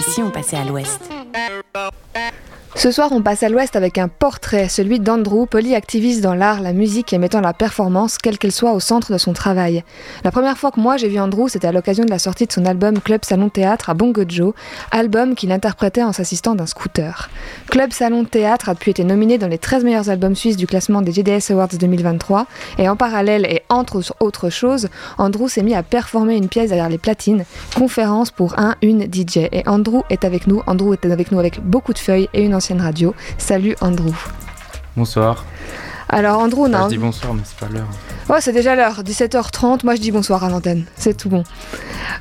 Et si on passait à l'ouest ce soir, on passe à l'ouest avec un portrait, celui d'Andrew, polyactiviste dans l'art, la musique et mettant la performance, quelle qu'elle soit, au centre de son travail. La première fois que moi j'ai vu Andrew, c'était à l'occasion de la sortie de son album Club Salon Théâtre à Bongo Joe, album qu'il interprétait en s'assistant d'un scooter. Club Salon Théâtre a depuis été nominé dans les 13 meilleurs albums suisses du classement des GDS Awards 2023, et en parallèle et entre autres choses, Andrew s'est mis à performer une pièce derrière les platines, conférence pour un, une DJ. Et Andrew est avec nous, Andrew est avec nous avec beaucoup de feuilles et une ancienne radio. Salut Andrew. Bonsoir. Alors Andrew, on a... je dis bonsoir, mais c'est pas l'heure. Oh, c'est déjà l'heure, 17h30. Moi, je dis bonsoir à l'antenne. C'est tout bon.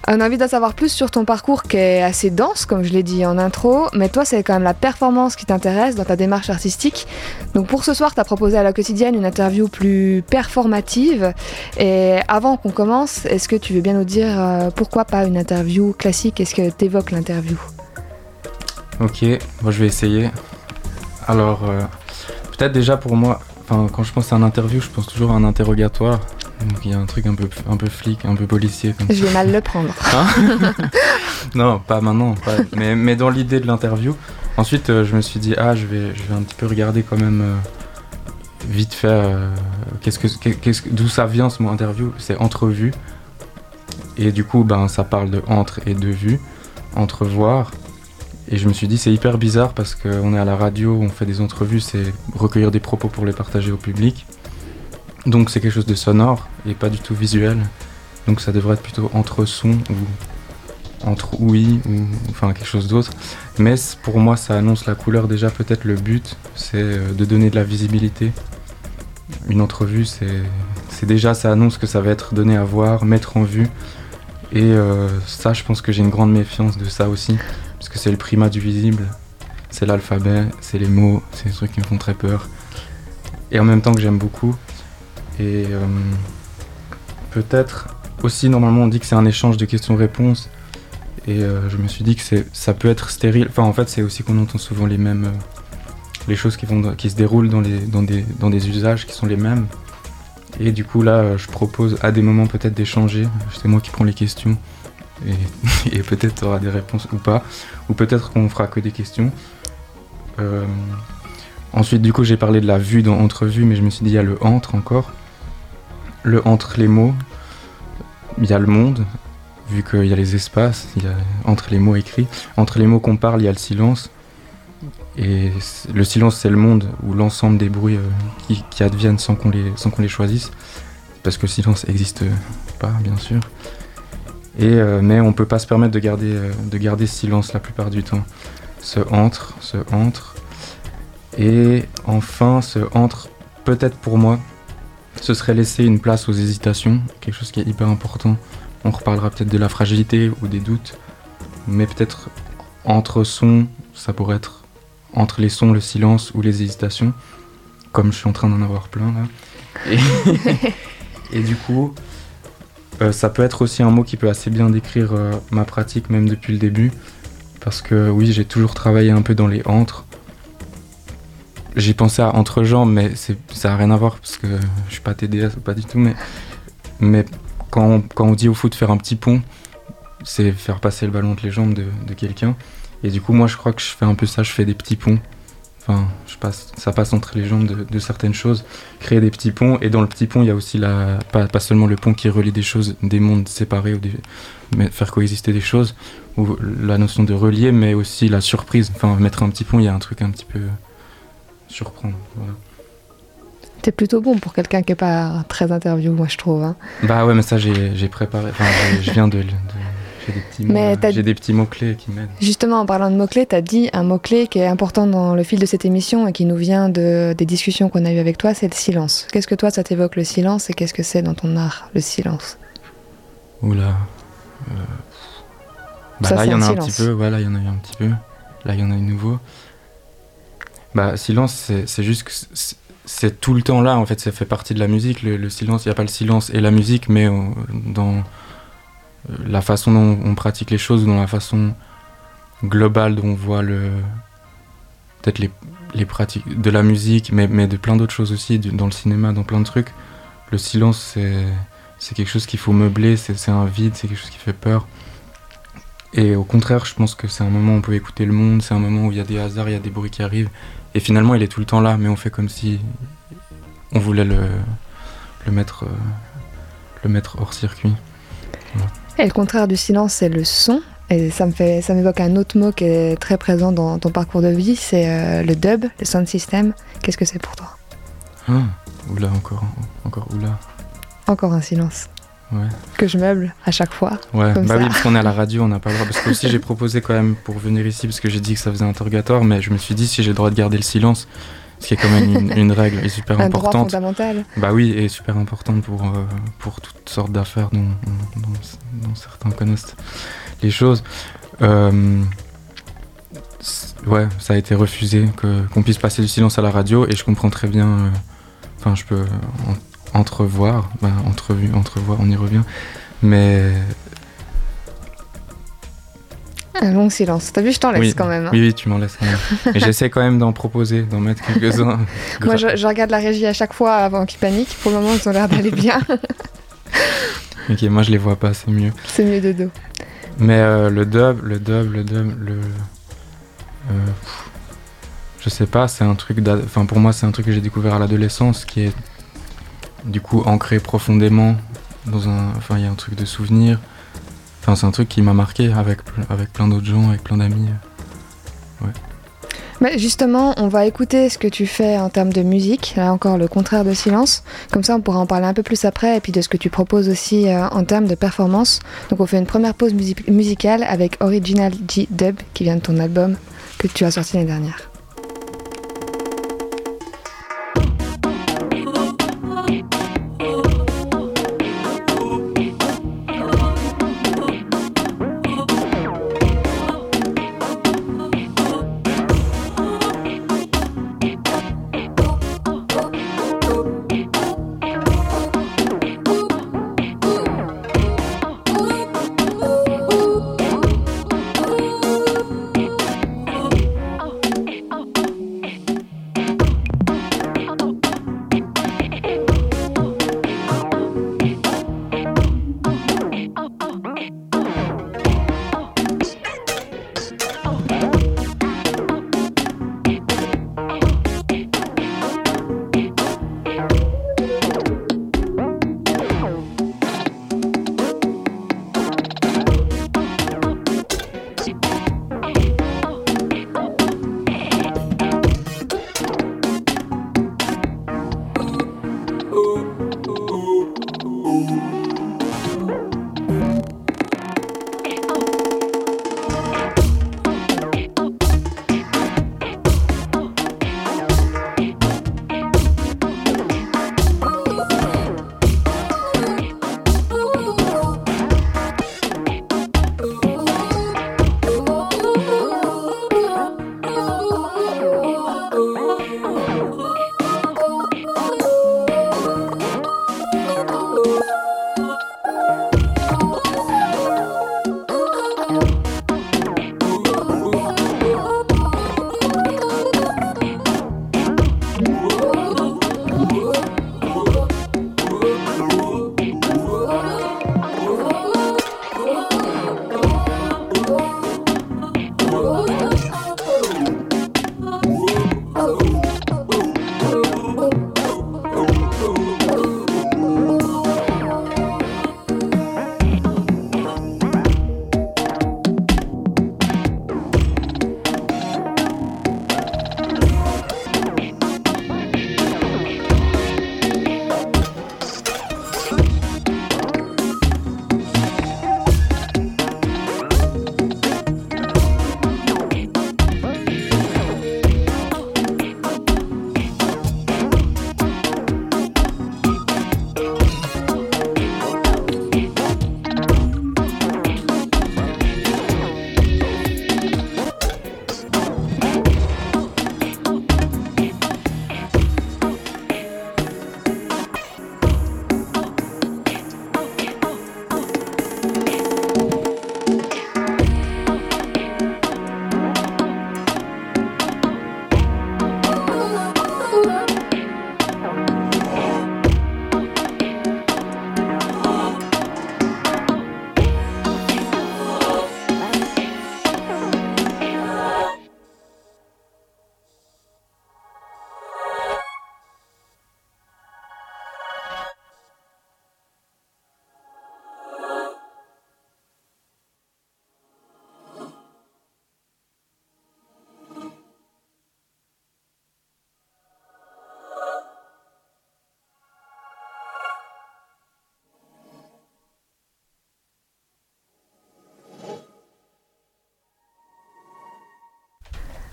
On a envie d'en savoir plus sur ton parcours qui est assez dense, comme je l'ai dit en intro. Mais toi, c'est quand même la performance qui t'intéresse dans ta démarche artistique. Donc pour ce soir, tu as proposé à la quotidienne une interview plus performative. Et avant qu'on commence, est-ce que tu veux bien nous dire euh, pourquoi pas une interview classique? Est-ce que t'évoques l'interview? Ok, moi je vais essayer. Alors, euh, peut-être déjà pour moi, quand je pense à un interview, je pense toujours à un interrogatoire. Donc il y a un truc un peu, un peu flic, un peu policier. je vais mal le prendre. Hein non, pas maintenant. Mais, mais, dans l'idée de l'interview. Ensuite, euh, je me suis dit, ah, je vais, je vais un petit peu regarder quand même euh, vite fait qu'est-ce que, qu'est-ce, d'où ça vient ce mot interview? C'est entrevue. Et du coup, ben, ça parle de entre et de vue, entrevoir. Et je me suis dit, c'est hyper bizarre parce qu'on est à la radio, on fait des entrevues, c'est recueillir des propos pour les partager au public. Donc c'est quelque chose de sonore et pas du tout visuel. Donc ça devrait être plutôt entre son ou entre oui ou enfin quelque chose d'autre. Mais pour moi, ça annonce la couleur déjà. Peut-être le but, c'est euh, de donner de la visibilité. Une entrevue, c'est déjà, ça annonce que ça va être donné à voir, mettre en vue. Et euh, ça, je pense que j'ai une grande méfiance de ça aussi parce que c'est le primat du visible, c'est l'alphabet, c'est les mots, c'est des trucs qui me font très peur. Et en même temps que j'aime beaucoup. Et euh, peut-être aussi, normalement, on dit que c'est un échange de questions-réponses. Et euh, je me suis dit que ça peut être stérile. Enfin, en fait, c'est aussi qu'on entend souvent les mêmes. Euh, les choses qui, vont, qui se déroulent dans, les, dans, des, dans des usages qui sont les mêmes. Et du coup, là, je propose à des moments peut-être d'échanger. C'est moi qui prends les questions. et, peut-être tu auras des réponses ou pas, ou peut-être qu'on fera que des questions. Euh, ensuite, du coup, j'ai parlé de la vue dans entrevue, mais je me suis dit, il y a le entre encore. Le entre les mots, il y a le monde, vu qu'il y a les espaces, il y a entre les mots écrits. Entre les mots qu'on parle, il y a le silence. Et le silence, c'est le monde, ou l'ensemble des bruits euh, qui, adviennent sans qu'on les, sans qu'on les choisisse. Parce que le silence n'existe pas, bien sûr. Euh, mais on peut pas se permettre de garder, euh, de garder silence la plupart du temps. Ce entre, ce entre. Et enfin, ce entre, peut-être pour moi, ce serait laisser une place aux hésitations, quelque chose qui est hyper important. On reparlera peut-être de la fragilité ou des doutes, mais peut-être entre sons, ça pourrait être entre les sons, le silence ou les hésitations, comme je suis en train d'en avoir plein là. et du coup, euh, ça peut être aussi un mot qui peut assez bien décrire euh, ma pratique, même depuis le début. Parce que oui, j'ai toujours travaillé un peu dans les entre. J'ai pensé à entre-jambes, mais ça n'a rien à voir parce que je suis pas TDS ou pas du tout. Mais, mais quand, on, quand on dit au foot faire un petit pont, c'est faire passer le ballon entre les jambes de, de quelqu'un. Et du coup, moi, je crois que je fais un peu ça, je fais des petits ponts. Enfin, je passe, ça passe entre les jambes de, certaines choses, créer des petits ponts. Et dans le petit pont, il y a aussi la, pas, pas seulement le pont qui relie des choses, des mondes séparés, ou mais faire coexister des choses, ou la notion de relier, mais aussi la surprise. Enfin, mettre un petit pont, il y a un truc un petit peu surprendre. Voilà. T'es plutôt bon pour quelqu'un qui est pas très interview, moi je trouve. Hein. Bah ouais, mais ça j'ai préparé. Enfin, je viens de, de j'ai des petits mots-clés qui m'aident. Justement, en parlant de mots-clés, tu as dit un mot-clé qui est important dans le fil de cette émission et qui nous vient de, des discussions qu'on a eues avec toi, c'est le silence. Qu'est-ce que toi, ça t'évoque le silence et qu'est-ce que c'est dans ton art, le silence? Oula. Euh... Bah là, il y en a un petit peu. Voilà, il y en a eu un petit peu. Là, il y en a eu nouveau. Bah, silence, c'est juste que c'est tout le temps là, en fait, ça fait partie de la musique. Le, silence, il n'y a pas le silence et la musique, mais euh, dans la façon dont on pratique les choses, dans la façon globale dont on voit le peut-être les, les, pratiques de la musique, mais, mais de plein d'autres choses aussi, dans le cinéma, dans plein de trucs. Le silence, c'est, c'est quelque chose qu'il faut meubler, c'est, un vide, c'est quelque chose qui fait peur. Et au contraire, je pense que c'est un moment où on peut écouter le monde, c'est un moment où il y a des hasards, il y a des bruits qui arrivent. Et finalement, il est tout le temps là, mais on fait comme si on voulait le, le, mettre, euh, le mettre hors circuit. Et le contraire du silence, c'est le son. Et ça me fait, ça m'évoque un autre mot qui est très présent dans ton parcours de vie, c'est euh, le dub, le sound system. Qu'est-ce que c'est pour toi? Ah, oula, encore, encore oula. Encore un silence. Ouais. Que je meuble à chaque fois. Ouais, comme bah ça. oui, parce qu'on est à la radio, on n'a pas le droit. Parce que aussi, j'ai proposé quand même pour venir ici, parce que j'ai dit que ça faisait interrogatoire, mais je me suis dit si j'ai le droit de garder le silence, ce qui est quand même une, une règle et super un droit importante. fondamental. Bah oui, et super importante pour, euh, pour toutes sortes d'affaires dont, dont- certains connaissent les choses. Euh, ouais, ça a été refusé que- qu'on puisse passer du silence à la radio et je comprends très bien. euh, Enfin, je peux en- entrevoir, bah, entrevu, entrevoir, on y revient. Mais Un long silence. T'as vu, je t'en laisse oui, quand même. hein. oui, oui, tu m'en laisses quand même. Mais j'essaie quand même d'en proposer, d'en mettre quelques-uns. Moi, je, je regarde la régie à chaque fois avant qu'ils paniquent. Pour le moment, ils ont l'air d'aller bien. Ok, moi je les vois pas, c'est mieux. c'est mieux de dos. Mais euh, le dub, le dub, le dub, le. euh, je sais pas, c'est un truc. Enfin, pour moi, c'est un truc que j'ai découvert à l'adolescence qui est du coup ancré profondément dans un. Enfin, il y a un truc de souvenir. C'est un truc qui m'a marqué avec, ple- avec plein d'autres gens, avec plein d'amis. Justement, on va écouter ce que tu fais en termes de musique. Là encore, le contraire de silence. Comme ça, on pourra en parler un peu plus après. Et puis de ce que tu proposes aussi euh, en termes de performance. Donc, on fait une première pause musi- musicale avec Original G Dub, qui vient de ton album que tu as sorti l'année dernière. Eh.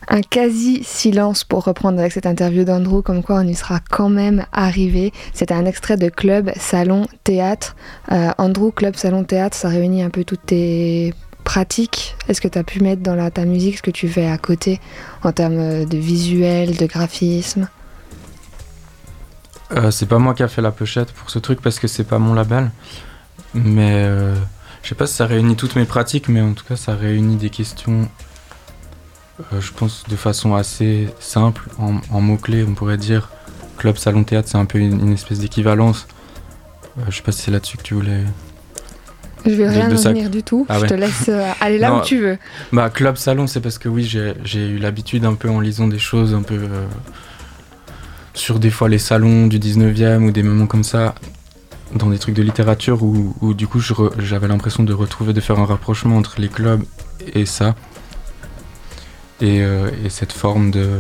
Un quasi-silence pour reprendre avec cette interview d'Andrew, comme quoi on y sera quand même arrivé. C'était un extrait de Club, Salon, Théâtre. Euh, Andrew, Club, Salon, Théâtre, ça réunit un peu toutes tes pratiques. Est-ce que tu as pu mettre dans la, ta musique ce que tu fais à côté en termes de visuel, de graphisme? Euh, C'est pas moi qui a fait la pochette pour ce truc parce que c'est pas mon label. Mais euh, je sais pas si ça réunit toutes mes pratiques, mais en tout cas ça réunit des questions euh, je pense de façon assez simple, en, mots-clés, on pourrait dire club, salon, théâtre, c'est un peu une, espèce d'équivalence. Euh, je sais pas si c'est là-dessus que tu voulais. Je vais rien en venir du tout, ah je te laisse euh, aller là où tu veux. Bah, club, salon, c'est parce que oui, j'ai eu l'habitude un peu en lisant des choses un peu. sur des fois les salons du 19e ou des moments comme ça, dans des trucs de littérature où, du coup j'avais l'impression de retrouver, de faire un rapprochement entre les clubs et ça. Euh, et, cette forme de,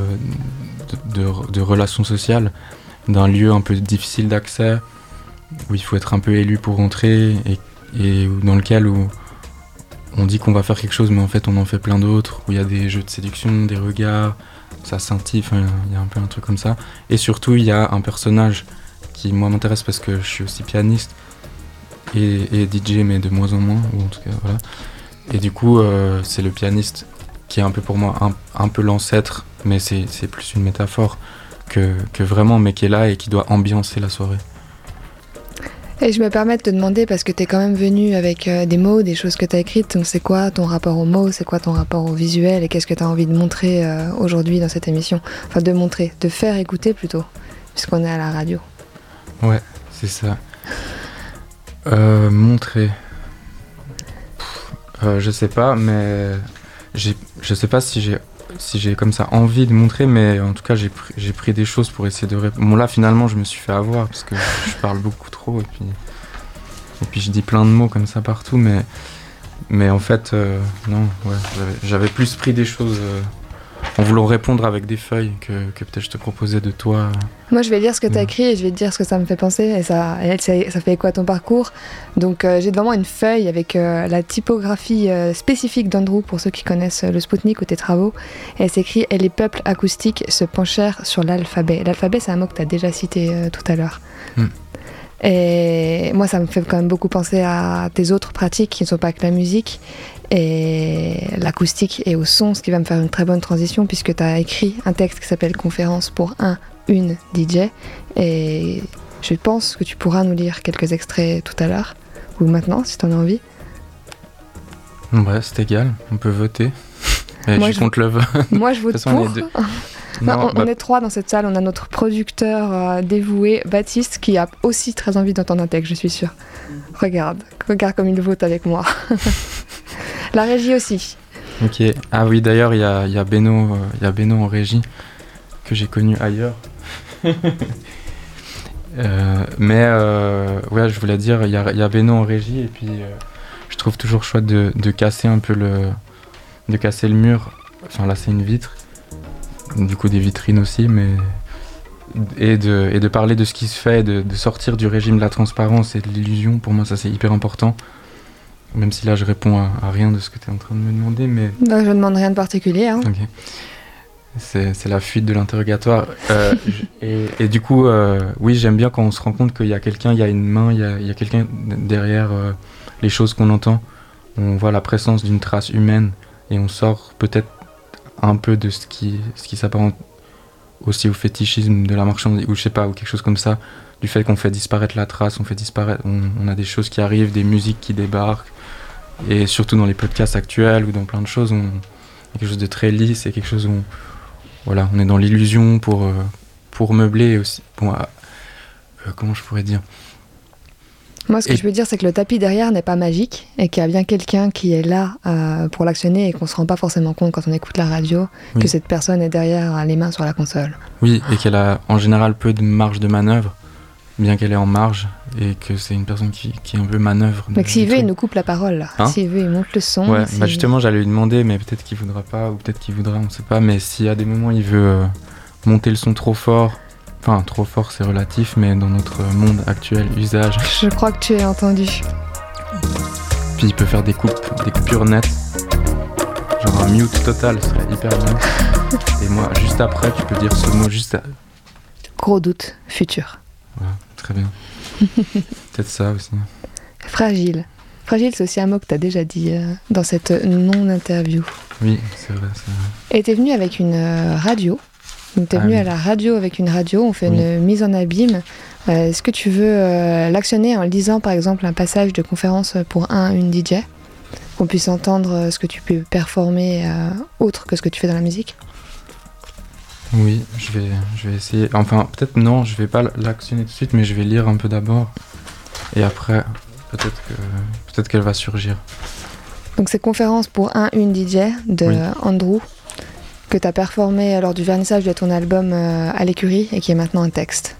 de, relation sociale d'un lieu un peu difficile d'accès, où il faut être un peu élu pour rentrer, et, dans lequel où on dit qu'on va faire quelque chose, mais en fait on en fait plein d'autres, où il y a des jeux de séduction, des regards, ça scintille, il y a un peu un truc comme ça. Et surtout, il y a un personnage qui, moi, m'intéresse parce que je suis aussi pianiste et, DJ, mais de moins en moins, en tout cas, voilà. Et du coup, euh, c'est le pianiste qui est un peu pour moi un, peu l'ancêtre, mais c'est plus une métaphore que, que, vraiment, mais qui est là et qui doit ambiancer la soirée. Et je me permets de te demander, parce que tu es quand même venu avec euh, des mots, des choses que tu as écrites, donc c'est quoi ton rapport aux mots, c'est quoi ton rapport au visuel, et qu'est-ce que tu as envie de montrer euh, aujourd'hui dans cette émission? Enfin, de montrer, de faire écouter plutôt, puisqu'on est à la radio. Ouais, c'est ça. Euh, montrer. je sais pas, mais je sais pas si j'ai si j'ai comme ça envie de montrer, mais en tout cas j'ai pris, des choses pour essayer de répondre. Bon là finalement je me suis fait avoir parce que je, parle beaucoup trop et puis et puis je dis plein de mots comme ça partout, mais mais en fait euh, non, ouais, j'avais, plus pris des choses. Euh, en voulant répondre avec des feuilles que, peut-être je te proposais de toi. Moi, je vais lire ce que tu as écrit et je vais te dire ce que ça me fait penser. Et ça, ça, fait quoi ton parcours? Donc, euh, j'ai devant moi une feuille avec euh, la typographie euh, spécifique d'Andrew pour ceux qui connaissent le Spoutnik ou tes travaux. Et elle s'écrit Et les peuples acoustiques se penchèrent sur l'alphabet. L'alphabet, c'est un mot que tu as déjà cité tout à l'heure. Hmm. Et moi, ça me fait quand même beaucoup penser à tes autres pratiques qui ne sont pas que la musique et l'acoustique et au son, ce qui va me faire une très bonne transition puisque tu as écrit un texte qui s'appelle Conférence pour un, une DJ. Et je pense que tu pourras nous lire quelques extraits tout à l'heure ou maintenant si tu en as envie. Ouais, c'est égal, on peut voter. moi, je compte le vote. Moi, je vote pour. Bah on, est trois dans cette salle. On a notre producteur euh, dévoué, Baptiste, qui a aussi très envie d'entendre un texte, je suis sûre. Regarde, regarde comme il vote avec moi. La régie aussi. Ok. Ah oui, d'ailleurs, il y a, y, a Beno, euh, y a Beno en régie, que j'ai connu ailleurs. Euh, mais ouais, je voulais dire, il y a, y a Beno en régie, et puis je trouve toujours chouette de, de casser un peu le, de casser le mur. Enfin, là, c'est une vitre du coup des vitrines aussi, mais et de, et de parler de ce qui se fait, de, de sortir du régime de la transparence et de l'illusion, pour moi ça c'est hyper important. Même si là je réponds à, rien de ce que tu es en train de me demander, mais... Bah, je ne demande rien de particulier. Hein. C'est la fuite de l'interrogatoire. Euh, et, et, du coup, euh, oui, j'aime bien quand on se rend compte qu'il y a quelqu'un, il y a une main, il y a, y a quelqu'un derrière euh, les choses qu'on entend. On voit la présence d'une trace humaine et on sort peut-être un peu de ce qui, ce qui s'apparente aussi au fétichisme de la marchandise, ou je sais pas, ou quelque chose comme ça, du fait qu'on fait disparaître la trace, on fait disparaître, on, a des choses qui arrivent, des musiques qui débarquent, et surtout dans les podcasts actuels ou dans plein de choses, on, quelque chose de très lisse, et quelque chose où, voilà, on est dans l'illusion pour, euh, pour meubler aussi. Bon, euh, comment je pourrais dire moi, ce que je veux dire, c'est que le tapis derrière n'est pas magique et qu'il y a bien quelqu'un qui est là euh, pour l'actionner et qu'on se rend pas forcément compte quand on écoute la radio que cette personne est derrière les mains sur la console. Oui, et qu'elle a en général peu de marge de manœuvre, bien qu'elle est en marge et que c'est une personne qui, qui un peu manœuvre. Mais s'il veut, il nous coupe la parole. Hein s'il veut, il monte le son. Ouais, bah justement, j'allais lui demander, mais peut-être qu'il voudra pas ou peut-être qu'il voudra, on ne sait pas. Mais s'il y a des moments, il veut euh, monter le son trop fort Enfin, trop fort, c'est relatif, mais dans notre monde actuel, usage. Je crois que tu es entendu. Puis il peut faire des coupes, des coupures nettes. Genre un mute total serait hyper bien. Et moi, juste après, tu peux dire ce mot juste. Gros doute, futur. Très bien. Peut-être ça aussi. Fragile. Fragile, c'est aussi un mot que tu as déjà dit euh, dans cette non-interview. Oui, c'est vrai, c'est vrai. Et tu es venu avec une euh, radio. Donc tu es Ah venu oui. à la radio avec une radio, on fait Oui. une mise en abîme. Euh, Est-ce que tu veux euh, l'actionner en lisant par exemple un passage de conférence pour un, une DJ Qu'on puisse entendre euh, ce que tu peux performer autre que ce que tu fais dans la musique? Oui, je vais, je vais essayer. Enfin, peut-être non, je vais pas l'actionner tout de suite, mais je vais lire un peu d'abord. Et après, peut-être que peut-être qu'elle va surgir. Donc c'est conférence pour un, une DJ de Oui. Andrew que tu as performé lors du vernissage de ton album euh, à l'écurie et qui est maintenant un texte.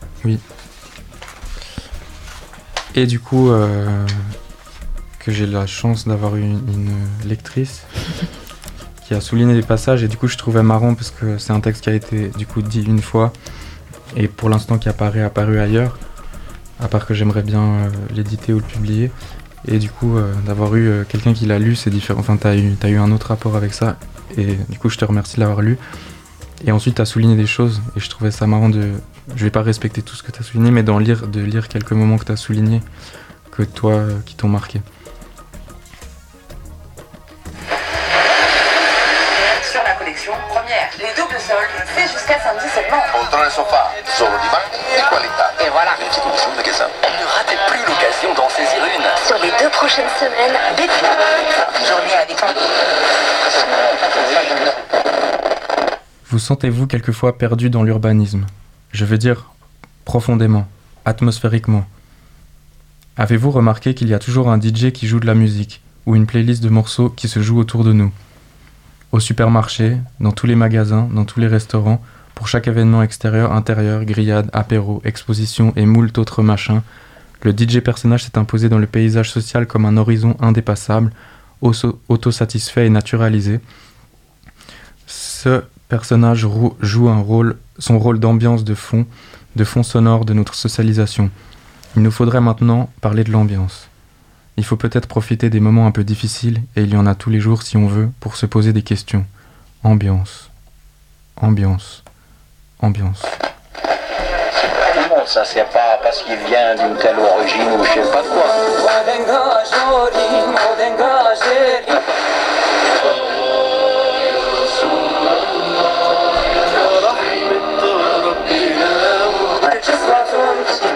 Et du coup, euh, que j'ai la chance d'avoir eu une, une lectrice qui a souligné des passages et du coup je trouvais marrant parce que c'est un texte qui a été du coup dit une fois et pour l'instant qui apparaît apparu ailleurs, à part que j'aimerais bien euh, l'éditer ou le publier. Et du coup, euh, d'avoir eu euh, quelqu'un qui l'a lu, c'est différent. Enfin, t'as eu, t'as eu un autre rapport avec ça. Et du coup, je te remercie de l'avoir lu. Et ensuite, t'as souligné des choses. Et je trouvais ça marrant de. Je vais pas respecter tout ce que t'as souligné, mais d'en lire, de lire quelques moments que t'as soulignés, que toi, euh, qui t'ont marqué. Sur la collection première, les doubles soldes, c'est jusqu'à samedi seulement. Poltrone sofà, solo di banchi di qualità. Et voilà. Ne ratez plus l'occasion d'en saisir une. Sur les deux prochaines semaines. Journée. Vous sentez-vous quelquefois perdu dans l'urbanisme? Je veux dire, profondément, atmosphériquement. Avez-vous remarqué qu'il y a toujours un DJ qui joue de la musique, ou une playlist de morceaux qui se joue autour de nous? Au supermarché, dans tous les magasins, dans tous les restaurants, pour chaque événement extérieur, intérieur, grillade, apéro, exposition et moult autres machins, le DJ personnage s'est imposé dans le paysage social comme un horizon indépassable, auto- autosatisfait et naturalisé. Ce personnage joue un rôle, son rôle d'ambiance de fond, de fond sonore de notre socialisation. Il nous faudrait maintenant parler de l'ambiance. Il faut peut-être profiter des moments un peu difficiles, et il y en a tous les jours si on veut, pour se poser des questions. Ambiance. Ambiance. Ambiance. Ça c'est pas parce qu'il vient d'une telle origine ou je sais pas quoi.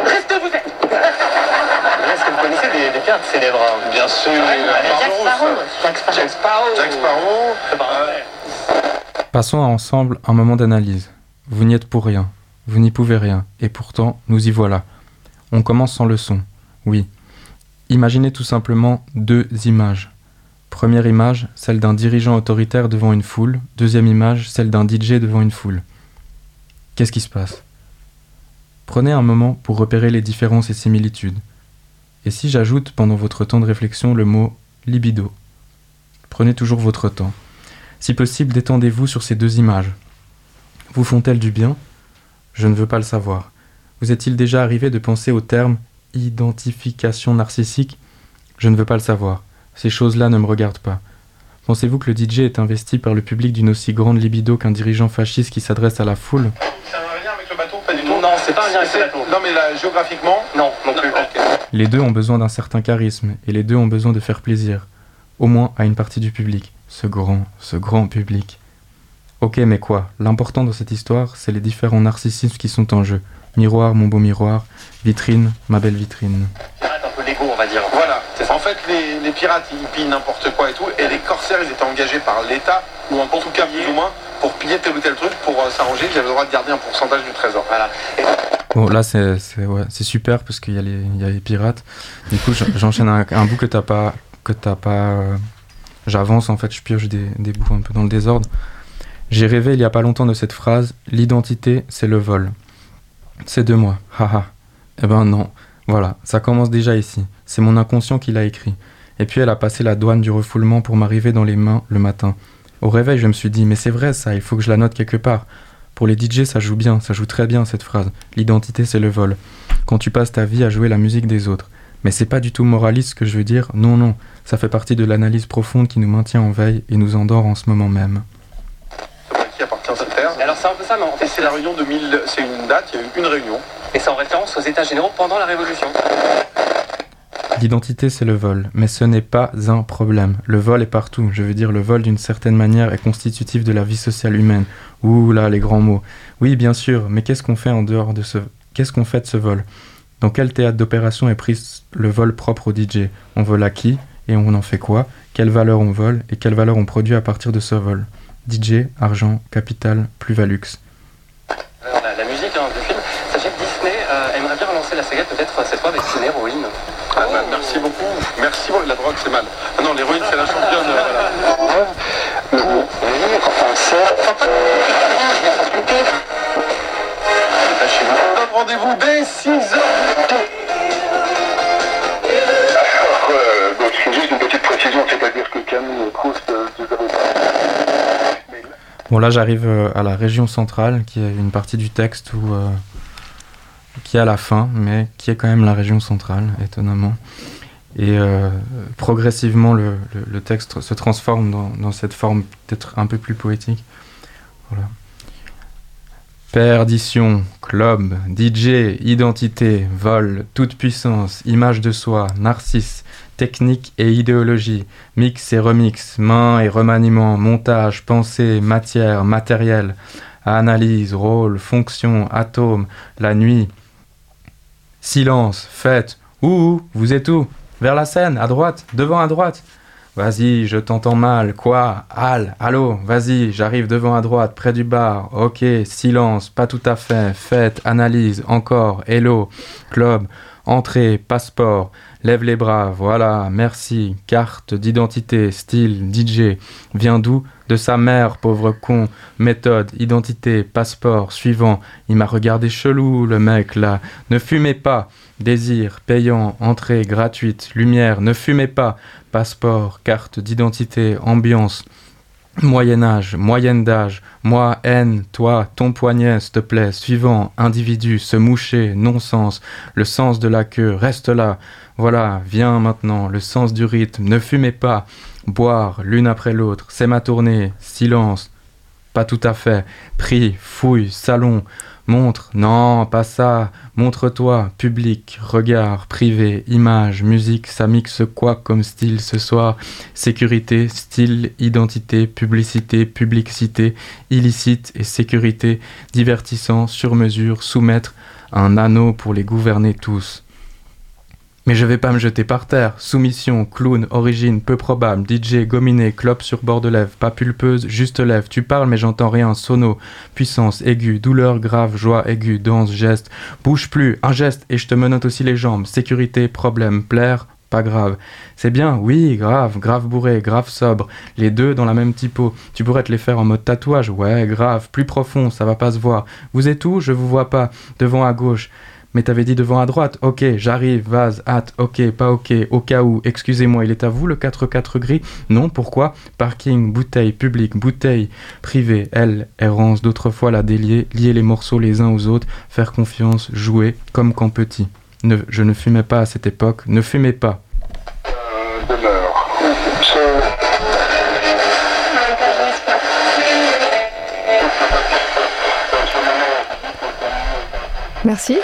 Restez où vous êtes Est-ce que vous connaissez des, des pirates célèbres? Hein Bien sûr. Jack Sparrow. Passons à ensemble un moment d'analyse. Vous n'y êtes pour rien, vous n'y pouvez rien, et pourtant, nous y voilà. On commence sans leçon, oui. Imaginez tout simplement deux images. Première image, celle d'un dirigeant autoritaire devant une foule. Deuxième image, celle d'un DJ devant une foule. Qu'est-ce qui se passe? Prenez un moment pour repérer les différences et similitudes. Et si j'ajoute pendant votre temps de réflexion le mot libido Prenez toujours votre temps. Si possible, détendez-vous sur ces deux images. Vous font-elles du bien? Je ne veux pas le savoir. Vous est-il déjà arrivé de penser au terme identification narcissique? Je ne veux pas le savoir. Ces choses-là ne me regardent pas. Pensez-vous que le DJ est investi par le public d'une aussi grande libido qu'un dirigeant fasciste qui s'adresse à la foule? C'est un lien avec le bateau Pas du tout. Non, c'est pas un lien avec le C'est- bateau. Non, mais là, géographiquement Non, non plus. Les deux ont besoin d'un certain charisme, et les deux ont besoin de faire plaisir, au moins à une partie du public, ce grand, ce grand public. Ok, mais quoi? L'important dans cette histoire, c'est les différents narcissismes qui sont en jeu. Miroir, mon beau miroir, vitrine, ma belle vitrine. Pirate un peu l'ego, on va dire. Voilà. En fait, les, les pirates, ils pillent n'importe quoi et tout. Et les corsaires, ils étaient engagés par l'État, ou en tout cas plus ou moins, pour piller tel ou tel truc, pour euh, s'arranger. Ils avaient le droit de garder un pourcentage du trésor. Voilà. Et Bon, là, c'est c'est- ouais, super parce qu'il y, a les- il y a les pirates. Du coup, j'en- j'enchaîne un, un bout que t'as pas. Que t'as pas euh, J'avance, en fait, je pioche des, des bouts un peu dans le désordre. J'ai rêvé il y a pas longtemps de cette phrase L'identité, c'est le vol. C'est de moi, haha. Eh ben non, voilà, ça commence déjà ici. C'est mon inconscient qui l'a écrit. Et puis elle a passé la douane du refoulement pour m'arriver dans les mains le matin. Au réveil, je me suis dit, mais c'est vrai ça, il faut que je la note quelque part. Pour les DJ, ça joue bien, ça joue très bien cette phrase. L'identité, c'est le vol. Quand tu passes ta vie à jouer la musique des autres. Mais c'est pas du tout moraliste ce que je veux dire, non, non, ça fait partie de l'analyse profonde qui nous maintient en veille et nous endort en ce moment même. À qui appartient ça Alors c'est un peu ça, mais en fait Et c'est la réunion de 1000. C'est une date, il y a eu une réunion. Et c'est en référence aux états généraux pendant la Révolution. L'identité, c'est le vol, mais ce n'est pas un problème. Le vol est partout. Je veux dire, le vol, d'une certaine manière, est constitutif de la vie sociale humaine. Ouh là, les grands mots. Oui, bien sûr, mais qu'est-ce qu'on fait en dehors de ce... Qu'est-ce qu'on fait de ce vol? Dans quel théâtre d'opération est pris le vol propre au DJ On vole à qui? Et on en fait quoi? Quelle valeur on vole? Et quelle valeur on produit à partir de ce vol? DJ, argent, capital, plus-valux. Alors, la, la musique hein, du film, sachez que Disney euh, aimerait bien relancer la saga peut-être euh, cette fois avec une héroïne. Ah, bah, merci beaucoup. Merci beaucoup. La drogue, c'est mal. Ah non, l'héroïne, c'est la championne. euh, voilà. Pour vivre cercle. Donne rendez-vous dès 6h. Euh, donc, c'est juste une petite précision, c'est-à-dire que Camille Proust, euh, Bon, là, j'arrive euh, à la région centrale, qui est une partie du texte où, euh, qui est à la fin, mais qui est quand même la région centrale, étonnamment. Et euh, progressivement, le, texte se transforme dans, cette forme peut-être un peu plus poétique. Perdition, club, DJ, identité, vol, toute puissance, image de soi, narcisse, technique et idéologie, mix et remix, main et remaniement, montage, pensée, matière, matériel, analyse, rôle, fonction, atome, la nuit, silence, fête, ouh, vous êtes où? Vers la scène, à droite, devant à droite. Vas-y, je t'entends mal. Quoi? Al, allô, vas-y, j'arrive devant à droite, près du bar. Ok, silence, pas tout à fait. Fête, analyse, encore, hello, club, entrée, passeport. Lève les bras, voilà, merci. Carte d'identité, style, DJ. Vient d'où? De sa mère, pauvre con. Méthode, identité, passeport, suivant. Il m'a regardé chelou, le mec là. Ne fumez pas. Désir, payant, entrée gratuite, lumière, ne fumez pas. Passeport, carte d'identité, ambiance. Moyen âge, moyenne d'âge, moi, haine, toi, ton poignet, s'il te plaît, suivant, individu, se moucher, non-sens, le sens de la queue, reste là, voilà, viens maintenant, le sens du rythme, ne fumez pas, boire, l'une après l'autre, c'est ma tournée, silence, pas tout à fait, prix, fouille, salon, montre, non, pas ça, montre-toi, public, regard, privé, image, musique, ça mixe quoi comme style ce soir? Sécurité, style, identité, publicité, publicité, illicite et sécurité, divertissant, sur mesure, soumettre, un anneau pour les gouverner tous. Mais je vais pas me jeter par terre. Soumission, clown, origine, peu probable, DJ, gominé, clope sur bord de lèvres, pas pulpeuse, juste lèvres. Tu parles mais j'entends rien. Sono, puissance, aiguë, douleur grave, joie aiguë, danse, geste. Bouge plus, un geste et je te menote aussi les jambes. Sécurité, problème, plaire, pas grave. C'est bien, oui, grave, grave bourré, grave sobre. Les deux dans la même typo. Tu pourrais te les faire en mode tatouage. Ouais, grave, plus profond, ça va pas se voir. Vous êtes où? Je vous vois pas. Devant à gauche. Mais t'avais dit devant à droite. Ok, j'arrive, vase, hâte, ok, pas ok, au cas où, excusez-moi, il est à vous le 4-4 gris Non, pourquoi? Parking, bouteille, public, bouteille, privé, elle, errance, d'autres fois la délier, lier les morceaux les uns aux autres, faire confiance, jouer, comme quand petit. Ne, je ne fumais pas à cette époque, ne fumez pas. Merci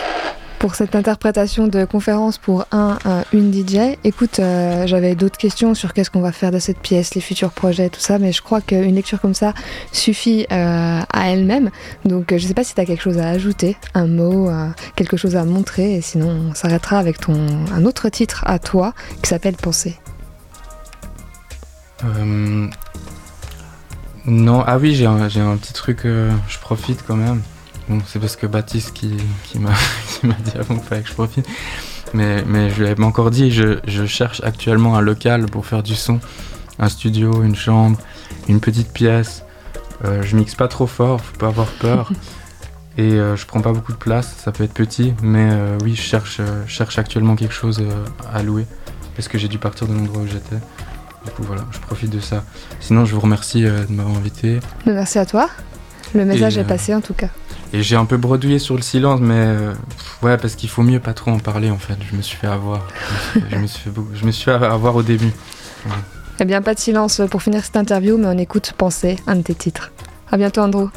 pour cette interprétation de conférence pour un, un, une DJ. Écoute, euh, j'avais d'autres questions sur qu'est-ce qu'on va faire de cette pièce, les futurs projets, tout ça, mais je crois qu'une lecture comme ça suffit euh, à elle-même. Donc euh, je sais pas si tu as quelque chose à ajouter, un mot, euh, quelque chose à montrer, et sinon on s'arrêtera avec ton un autre titre à toi qui s'appelle Penser. Euh, non, ah oui, j'ai un, un petit truc, euh, je profite quand même. Bon, c'est parce que Baptiste qui, qui m'a dit avant qu'il fallait que je profite. Mais, mais je lui avais encore dit, je, je cherche actuellement un local pour faire du son. Un studio, une chambre, une petite pièce. Euh, je mixe pas trop fort, faut pas avoir peur. Et euh, je prends pas beaucoup de place, ça peut être petit. Mais euh, oui, je cherche, euh, je cherche actuellement quelque chose euh, à louer. Parce que j'ai dû partir de l'endroit où j'étais. Du coup, voilà, je profite de ça. Sinon, je vous remercie de m'avoir invité. Merci à toi. Le message Et, est passé en tout cas. Et j'ai un peu bredouillé sur le silence, mais euh, ouais, parce qu'il faut mieux pas trop en parler en fait. Je me suis fait avoir. Je me suis fait, je me suis fait avoir au début. Eh bien, pas de silence pour finir cette interview, mais on écoute Penser, un de tes titres. À bientôt, Andrew.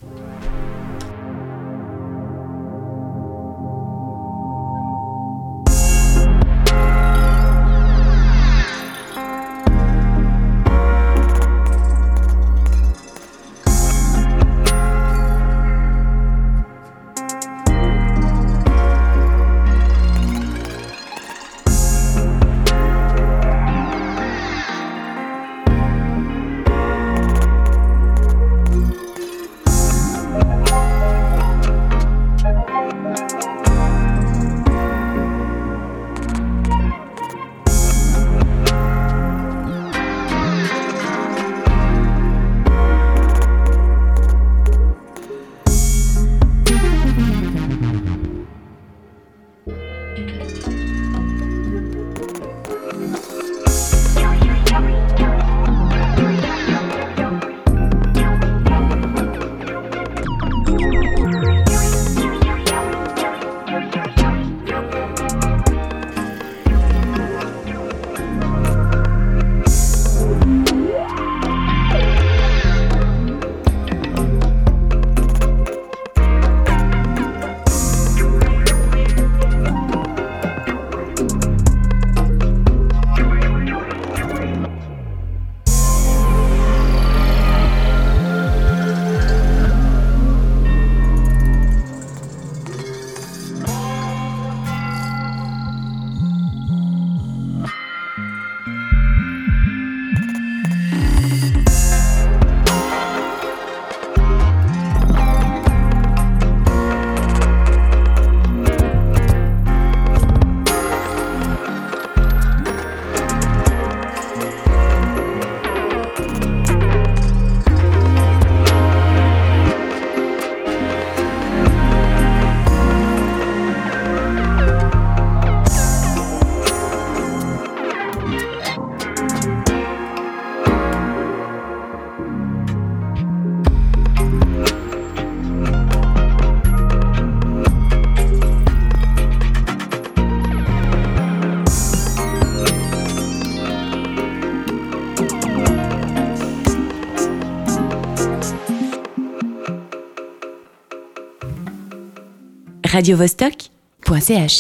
radiovostok.ch